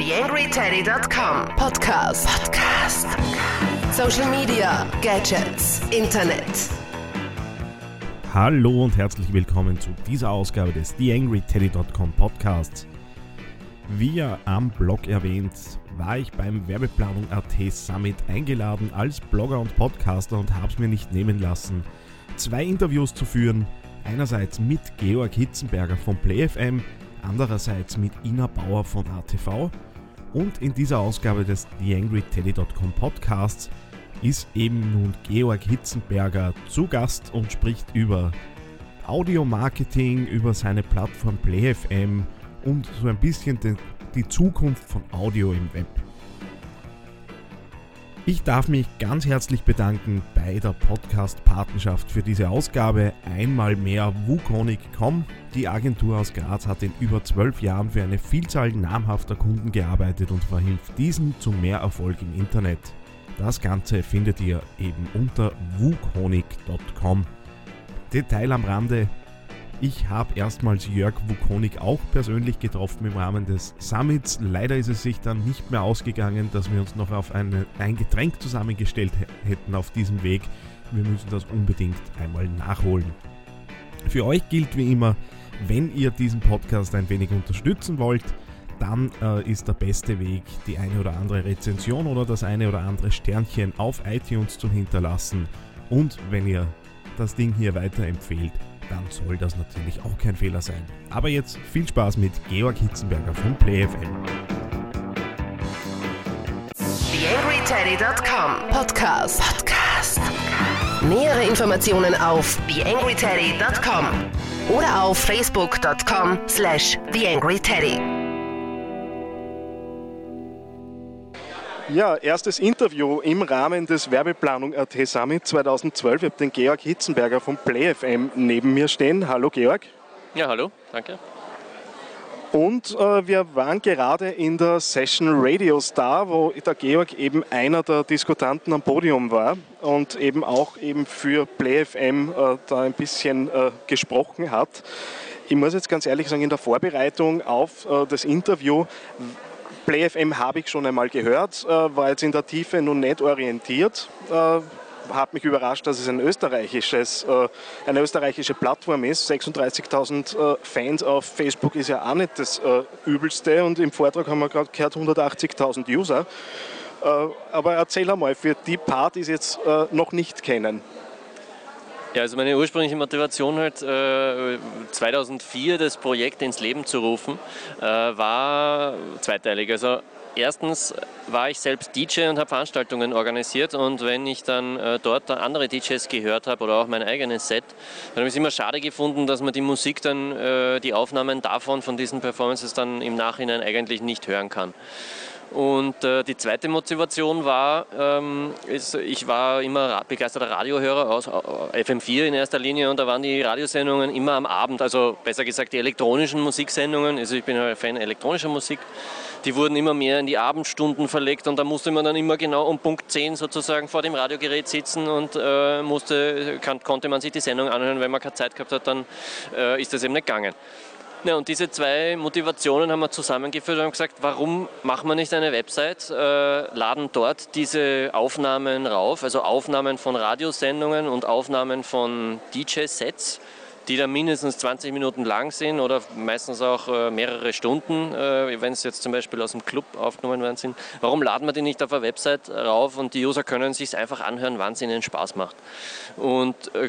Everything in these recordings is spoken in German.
TheAngryTeddy.com Podcast. Podcast. Social Media, Gadgets, Internet. Hallo und herzlich willkommen zu dieser Ausgabe des TheAngryTeddy.com Podcasts. Wie am Blog erwähnt, war ich beim Werbeplanung AT Summit eingeladen als Blogger und Podcaster und habe es mir nicht nehmen lassen, zwei Interviews zu führen. Einerseits mit Georg Hitzenberger von PlayFM, andererseits mit Ina Bauer von ATV. Und in dieser Ausgabe des TheAngryTeddy.com Podcasts ist eben nun Georg Hitzenberger zu Gast und spricht über Audio-Marketing, über seine Plattform PlayFM und so ein bisschen den, die Zukunft von Audio im Web. Ich darf mich ganz herzlich bedanken bei der Podcast-Partnerschaft für diese Ausgabe. Einmal mehr Wukonic.com. Die Agentur aus Graz hat in über zwölf Jahren für eine Vielzahl namhafter Kunden gearbeitet und verhilft diesen zu mehr Erfolg im Internet. Das Ganze findet ihr eben unter wukonic.com. Detail am Rande, ich habe erstmals Jörg Wukonik auch persönlich getroffen im Rahmen des Summits. Leider ist es sich dann nicht mehr ausgegangen, dass wir uns noch auf eine, ein Getränk zusammengestellt hätten auf diesem Weg. Wir müssen das unbedingt einmal nachholen. Für euch gilt wie immer, wenn ihr diesen Podcast ein wenig unterstützen wollt, dann äh, ist der beste Weg, die eine oder andere Rezension oder das eine oder andere Sternchen auf iTunes zu hinterlassen. Und wenn ihr das Ding hier weiterempfehlt, dann soll das natürlich auch kein Fehler sein. Aber jetzt viel Spaß mit Georg Hitzenberger von PlayFM. TheAngryTeddy.com Podcast. Podcast. Nähere Informationen auf TheAngryTeddy.com oder auf Facebook.com slash TheAngryTeddy. Ja, erstes Interview im Rahmen des Werbeplanung AT Summit 2012. Ich habe den Georg Hitzenberger von PlayFM neben mir stehen. Hallo Georg. Ja, hallo, danke. Und äh, wir waren gerade in der Session Radio Star, wo der Georg eben einer der Diskutanten am Podium war und eben auch eben für PlayFM äh, da ein bisschen äh, gesprochen hat. Ich muss jetzt ganz ehrlich sagen, in der Vorbereitung auf äh, das Interview PlayFM habe ich schon einmal gehört, äh, war jetzt in der Tiefe nun nicht orientiert. Äh, hat mich überrascht, dass es ein österreichisches, äh, eine österreichische Plattform ist. 36.000 Fans auf Facebook ist ja auch nicht das Übelste und im Vortrag haben wir gerade gehört 180.000 User. Aber erzähl einmal, für die Part, die es jetzt noch nicht kennen, ja, also meine ursprüngliche Motivation halt, äh, 2004 das Projekt ins Leben zu rufen, äh, war zweiteilig. Also erstens war ich selbst DJ und habe Veranstaltungen organisiert und wenn ich dann äh, dort andere DJs gehört habe oder auch mein eigenes Set, dann habe ich es immer schade gefunden, dass man die Musik dann, äh, die Aufnahmen davon, von diesen Performances dann im Nachhinein eigentlich nicht hören kann. Und äh, die zweite Motivation war, ähm, ist, ich war immer begeisterter Radiohörer aus äh, FM4 in erster Linie und da waren die Radiosendungen immer am Abend, also besser gesagt die elektronischen Musiksendungen, also ich bin ein Fan elektronischer Musik, die wurden immer mehr in die Abendstunden verlegt und da musste man dann immer genau um Punkt 10 sozusagen vor dem Radiogerät sitzen und äh, musste, kann, konnte man sich die Sendung anhören, wenn man keine Zeit gehabt hat, dann äh, ist das eben nicht gegangen. Ja, und diese zwei Motivationen haben wir zusammengeführt und haben gesagt, warum machen wir nicht eine Website, äh, laden dort diese Aufnahmen rauf, also Aufnahmen von Radiosendungen und Aufnahmen von DJ-Sets, die dann mindestens 20 Minuten lang sind oder meistens auch äh, mehrere Stunden, äh, wenn es jetzt zum Beispiel aus dem Club aufgenommen worden sind. Warum laden wir die nicht auf eine Website rauf und die User können sich einfach anhören, wann es ihnen Spaß macht? Und äh,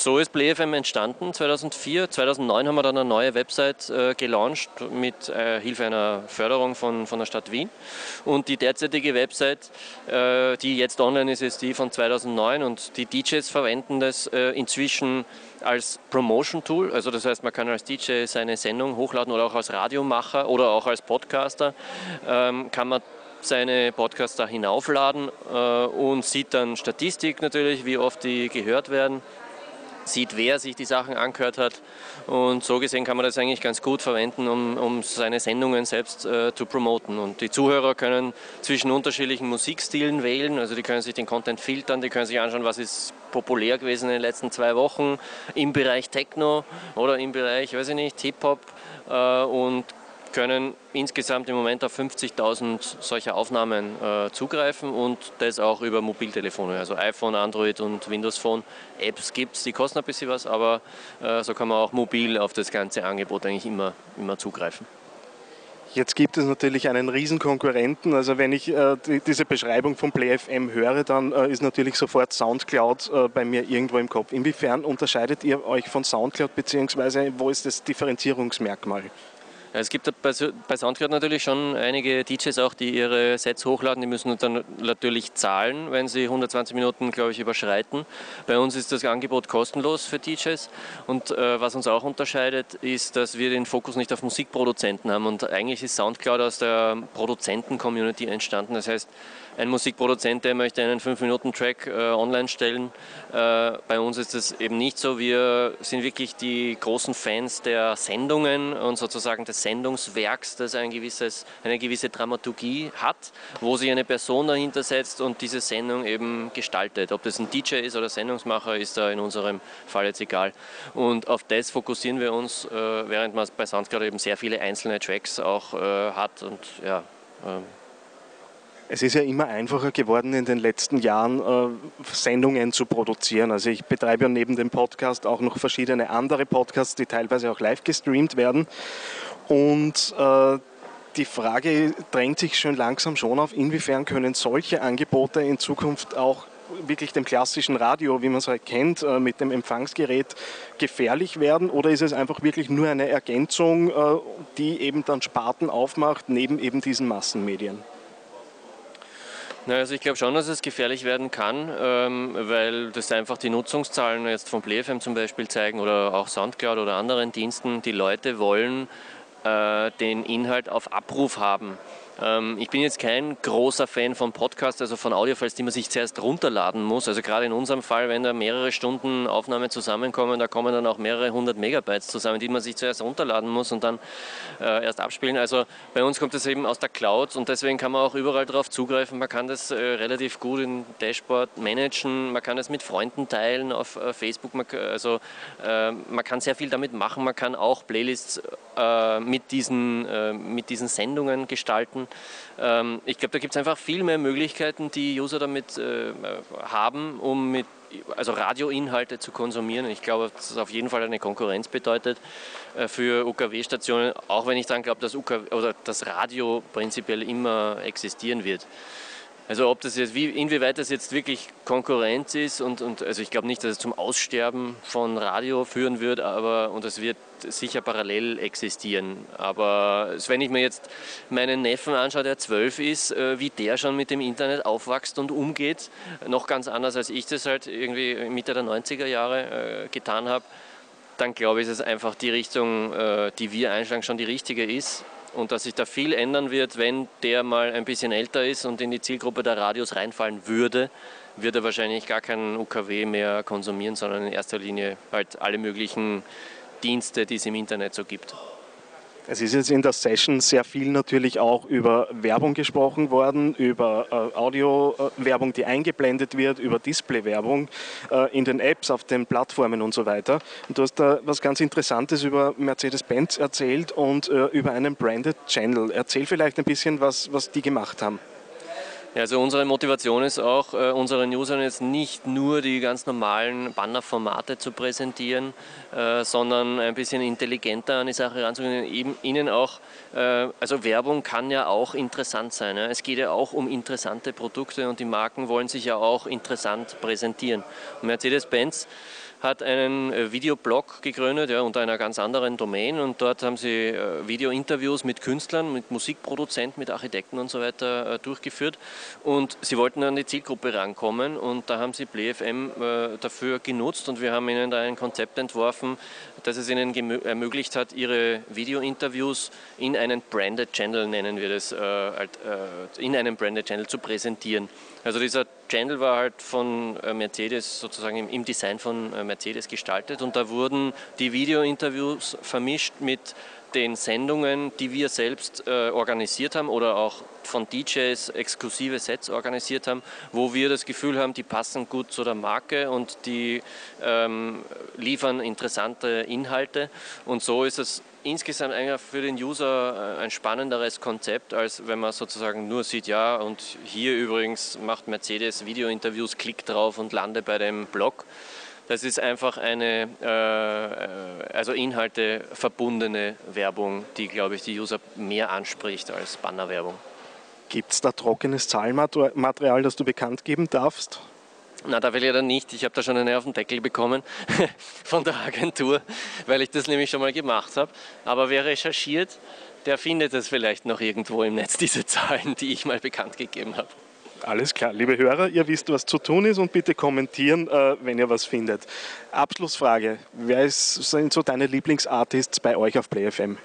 so ist PlayFM entstanden 2004. 2009 haben wir dann eine neue Website äh, gelauncht mit äh, Hilfe einer Förderung von, von der Stadt Wien. Und die derzeitige Website, äh, die jetzt online ist, ist die von 2009 und die DJs verwenden das äh, inzwischen als Promotion-Tool. Also das heißt, man kann als DJ seine Sendung hochladen oder auch als Radiomacher oder auch als Podcaster ähm, kann man seine Podcasts da hinaufladen äh, und sieht dann Statistik natürlich, wie oft die gehört werden sieht, wer sich die Sachen angehört hat. Und so gesehen kann man das eigentlich ganz gut verwenden, um, um seine Sendungen selbst äh, zu promoten. Und die Zuhörer können zwischen unterschiedlichen Musikstilen wählen, also die können sich den Content filtern, die können sich anschauen, was ist populär gewesen in den letzten zwei Wochen im Bereich Techno oder im Bereich, weiß ich nicht, Hip-Hop äh, und können insgesamt im Moment auf 50.000 solcher Aufnahmen äh, zugreifen und das auch über Mobiltelefone, also iPhone, Android und Windows Phone. Apps gibt es, die kosten ein bisschen was, aber äh, so kann man auch mobil auf das ganze Angebot eigentlich immer, immer zugreifen. Jetzt gibt es natürlich einen riesen Konkurrenten. Also wenn ich äh, die, diese Beschreibung von PlayFM höre, dann äh, ist natürlich sofort Soundcloud äh, bei mir irgendwo im Kopf. Inwiefern unterscheidet ihr euch von Soundcloud beziehungsweise wo ist das Differenzierungsmerkmal? Es gibt bei Soundcloud natürlich schon einige DJs auch, die ihre Sets hochladen. Die müssen dann natürlich zahlen, wenn sie 120 Minuten, glaube ich, überschreiten. Bei uns ist das Angebot kostenlos für DJs. Und äh, was uns auch unterscheidet, ist, dass wir den Fokus nicht auf Musikproduzenten haben. Und eigentlich ist Soundcloud aus der Produzenten-Community entstanden. Das heißt, ein Musikproduzent, der möchte einen 5-Minuten-Track äh, online stellen. Äh, bei uns ist das eben nicht so. Wir sind wirklich die großen Fans der Sendungen und sozusagen des Sendungswerks, das ein gewisses, eine gewisse Dramaturgie hat, wo sich eine Person dahinter setzt und diese Sendung eben gestaltet. Ob das ein DJ ist oder Sendungsmacher, ist da in unserem Fall jetzt egal. Und auf das fokussieren wir uns, äh, während man bei Soundcloud eben sehr viele einzelne Tracks auch äh, hat und ja. Ähm, es ist ja immer einfacher geworden in den letzten Jahren, äh, Sendungen zu produzieren. Also ich betreibe ja neben dem Podcast auch noch verschiedene andere Podcasts, die teilweise auch live gestreamt werden. Und äh, die Frage drängt sich schon langsam schon auf, inwiefern können solche Angebote in Zukunft auch wirklich dem klassischen Radio, wie man es halt kennt, äh, mit dem Empfangsgerät gefährlich werden? Oder ist es einfach wirklich nur eine Ergänzung, äh, die eben dann Sparten aufmacht, neben eben diesen Massenmedien? also ich glaube schon, dass es gefährlich werden kann, ähm, weil das einfach die Nutzungszahlen jetzt von PlayFM zum Beispiel zeigen oder auch Soundcloud oder anderen Diensten. Die Leute wollen äh, den Inhalt auf Abruf haben. Ähm, ich bin jetzt kein großer Fan von Podcasts, also von Audiofiles, die man sich zuerst runterladen muss. Also gerade in unserem Fall, wenn da mehrere Stunden Aufnahme zusammenkommen, da kommen dann auch mehrere hundert Megabytes zusammen, die man sich zuerst runterladen muss und dann äh, erst abspielen. Also bei uns kommt das eben aus der Cloud und deswegen kann man auch überall darauf zugreifen. Man kann das äh, relativ gut im Dashboard managen, man kann es mit Freunden teilen auf äh, Facebook. Man, also äh, man kann sehr viel damit machen. Man kann auch Playlists äh, mit, diesen, äh, mit diesen Sendungen gestalten. Ähm, ich glaube, da gibt es einfach viel mehr Möglichkeiten, die User damit äh, haben, um mit also Radioinhalte zu konsumieren. Ich glaube, dass das auf jeden Fall eine Konkurrenz bedeutet äh, für UKW-Stationen, auch wenn ich dann glaube, dass, UKW, oder das Radio prinzipiell immer existieren wird. Also ob das jetzt, wie, inwieweit das jetzt wirklich Konkurrenz ist und, und also ich glaube nicht, dass es zum Aussterben von Radio führen wird, aber und es wird sicher parallel existieren. Aber wenn ich mir jetzt meinen Neffen anschaue, der zwölf ist, äh, wie der schon mit dem Internet aufwächst und umgeht, noch ganz anders als ich das halt irgendwie Mitte der 90er Jahre äh, getan habe, dann glaube ich, ist es einfach die Richtung, äh, die wir einschlagen, schon die richtige ist und dass sich da viel ändern wird, wenn der mal ein bisschen älter ist und in die Zielgruppe der Radios reinfallen würde, wird er wahrscheinlich gar keinen UKW mehr konsumieren, sondern in erster Linie halt alle möglichen Dienste, die es im Internet so gibt. Es ist jetzt in der Session sehr viel natürlich auch über Werbung gesprochen worden, über äh, Audio-Werbung, die eingeblendet wird, über Display-Werbung äh, in den Apps, auf den Plattformen und so weiter. Und du hast da was ganz Interessantes über Mercedes-Benz erzählt und äh, über einen Branded Channel. Erzähl vielleicht ein bisschen, was, was die gemacht haben. Ja, also unsere Motivation ist auch, äh, unseren Usern jetzt nicht nur die ganz normalen Bannerformate zu präsentieren, äh, sondern ein bisschen intelligenter an die Sache ranzugehen. ihnen auch, äh, also Werbung kann ja auch interessant sein. Ja? Es geht ja auch um interessante Produkte und die Marken wollen sich ja auch interessant präsentieren. Mercedes-Benz hat einen äh, Videoblog gegründet ja, unter einer ganz anderen Domain. Und dort haben sie äh, Videointerviews mit Künstlern, mit Musikproduzenten, mit Architekten und so weiter äh, durchgeführt. Und sie wollten an die Zielgruppe rankommen. Und da haben sie PlayFM dafür genutzt. Und wir haben ihnen da ein Konzept entworfen, das es ihnen ermöglicht hat, ihre Videointerviews in einen Branded Channel, nennen wir das, in einem Branded Channel zu präsentieren. Also dieser Channel war halt von äh, Mercedes sozusagen im Design von äh, Mercedes gestaltet und da wurden die Videointerviews vermischt mit den Sendungen, die wir selbst äh, organisiert haben oder auch von DJs exklusive Sets organisiert haben, wo wir das Gefühl haben, die passen gut zu der Marke und die ähm, liefern interessante Inhalte. Und so ist es insgesamt eigentlich für den User äh, ein spannenderes Konzept, als wenn man sozusagen nur sieht, ja, und hier übrigens macht Mercedes Videointerviews, klick drauf und lande bei dem Blog. Das ist einfach eine, äh, äh, also Inhalte verbundene Werbung, die, glaube ich, die User mehr anspricht als Bannerwerbung. Gibt es da trockenes Zahlenmaterial, das du bekannt geben darfst? Na, da will ich dann nicht. Ich habe da schon eine auf den Deckel bekommen von der Agentur, weil ich das nämlich schon mal gemacht habe. Aber wer recherchiert, der findet es vielleicht noch irgendwo im Netz, diese Zahlen, die ich mal bekannt gegeben habe. Alles klar, liebe Hörer, ihr wisst, was zu tun ist und bitte kommentieren, äh, wenn ihr was findet. Abschlussfrage, wer ist, sind so deine Lieblingsartists bei euch auf PlayFM?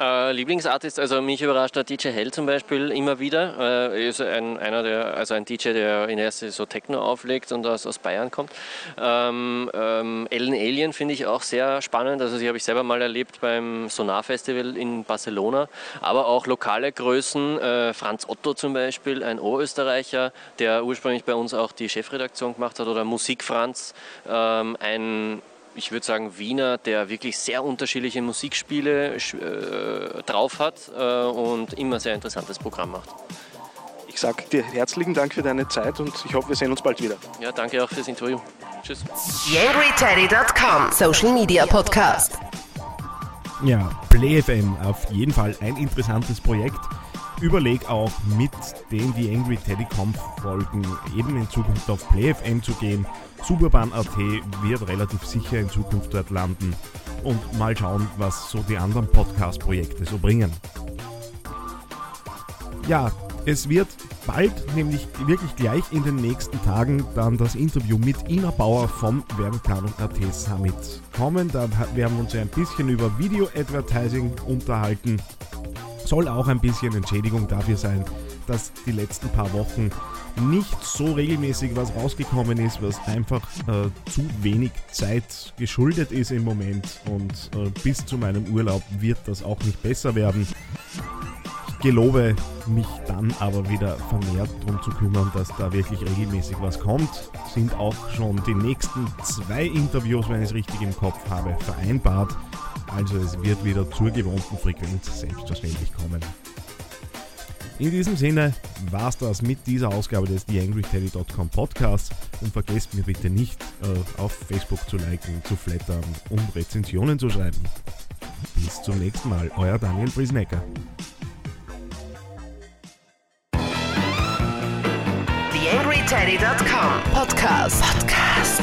Äh, Lieblingsartist, also mich überrascht der DJ Hell zum Beispiel immer wieder. Äh, ist ein, einer der, also ein DJ, der in erste so Techno auflegt und aus, aus Bayern kommt. Ähm, ähm, Ellen Alien finde ich auch sehr spannend. Also die habe ich selber mal erlebt beim Sonar Festival in Barcelona. Aber auch lokale Größen, äh, Franz Otto zum Beispiel, ein Oberösterreicher, der ursprünglich bei uns auch die Chefredaktion gemacht hat, oder Musik Franz, ähm, ein ich würde sagen, Wiener, der wirklich sehr unterschiedliche Musikspiele äh, drauf hat äh, und immer sehr interessantes Programm macht. Ich sage dir herzlichen Dank für deine Zeit und ich hoffe, wir sehen uns bald wieder. Ja, danke auch fürs Interview. Tschüss. YangryTeddy.com Social Media Podcast. Ja, PlayFM auf jeden Fall ein interessantes Projekt. Überleg auch mit den die Angry Conf Folgen eben in Zukunft auf PlayFM zu gehen Suburban.at wird relativ sicher in Zukunft dort landen und mal schauen, was so die anderen Podcast-Projekte so bringen. Ja, es wird bald, nämlich wirklich gleich in den nächsten Tagen, dann das Interview mit Ina Bauer vom Werbeplanung.at Summit kommen. Da werden wir uns ja ein bisschen über Video-Advertising unterhalten. Soll auch ein bisschen Entschädigung dafür sein, dass die letzten paar Wochen nicht so regelmäßig was rausgekommen ist, was einfach äh, zu wenig Zeit geschuldet ist im Moment und äh, bis zu meinem Urlaub wird das auch nicht besser werden. Ich gelobe mich dann aber wieder vermehrt darum zu kümmern, dass da wirklich regelmäßig was kommt. Sind auch schon die nächsten zwei Interviews, wenn ich es richtig im Kopf habe, vereinbart. Also es wird wieder zur gewohnten Frequenz selbstverständlich kommen. In diesem Sinne war es das mit dieser Ausgabe des TheAngryTeddy.com Podcasts und vergesst mir bitte nicht äh, auf Facebook zu liken, zu flattern und Rezensionen zu schreiben. Bis zum nächsten Mal, euer Daniel Brisnecker. TheAngryTeddy.com Podcast. Podcast.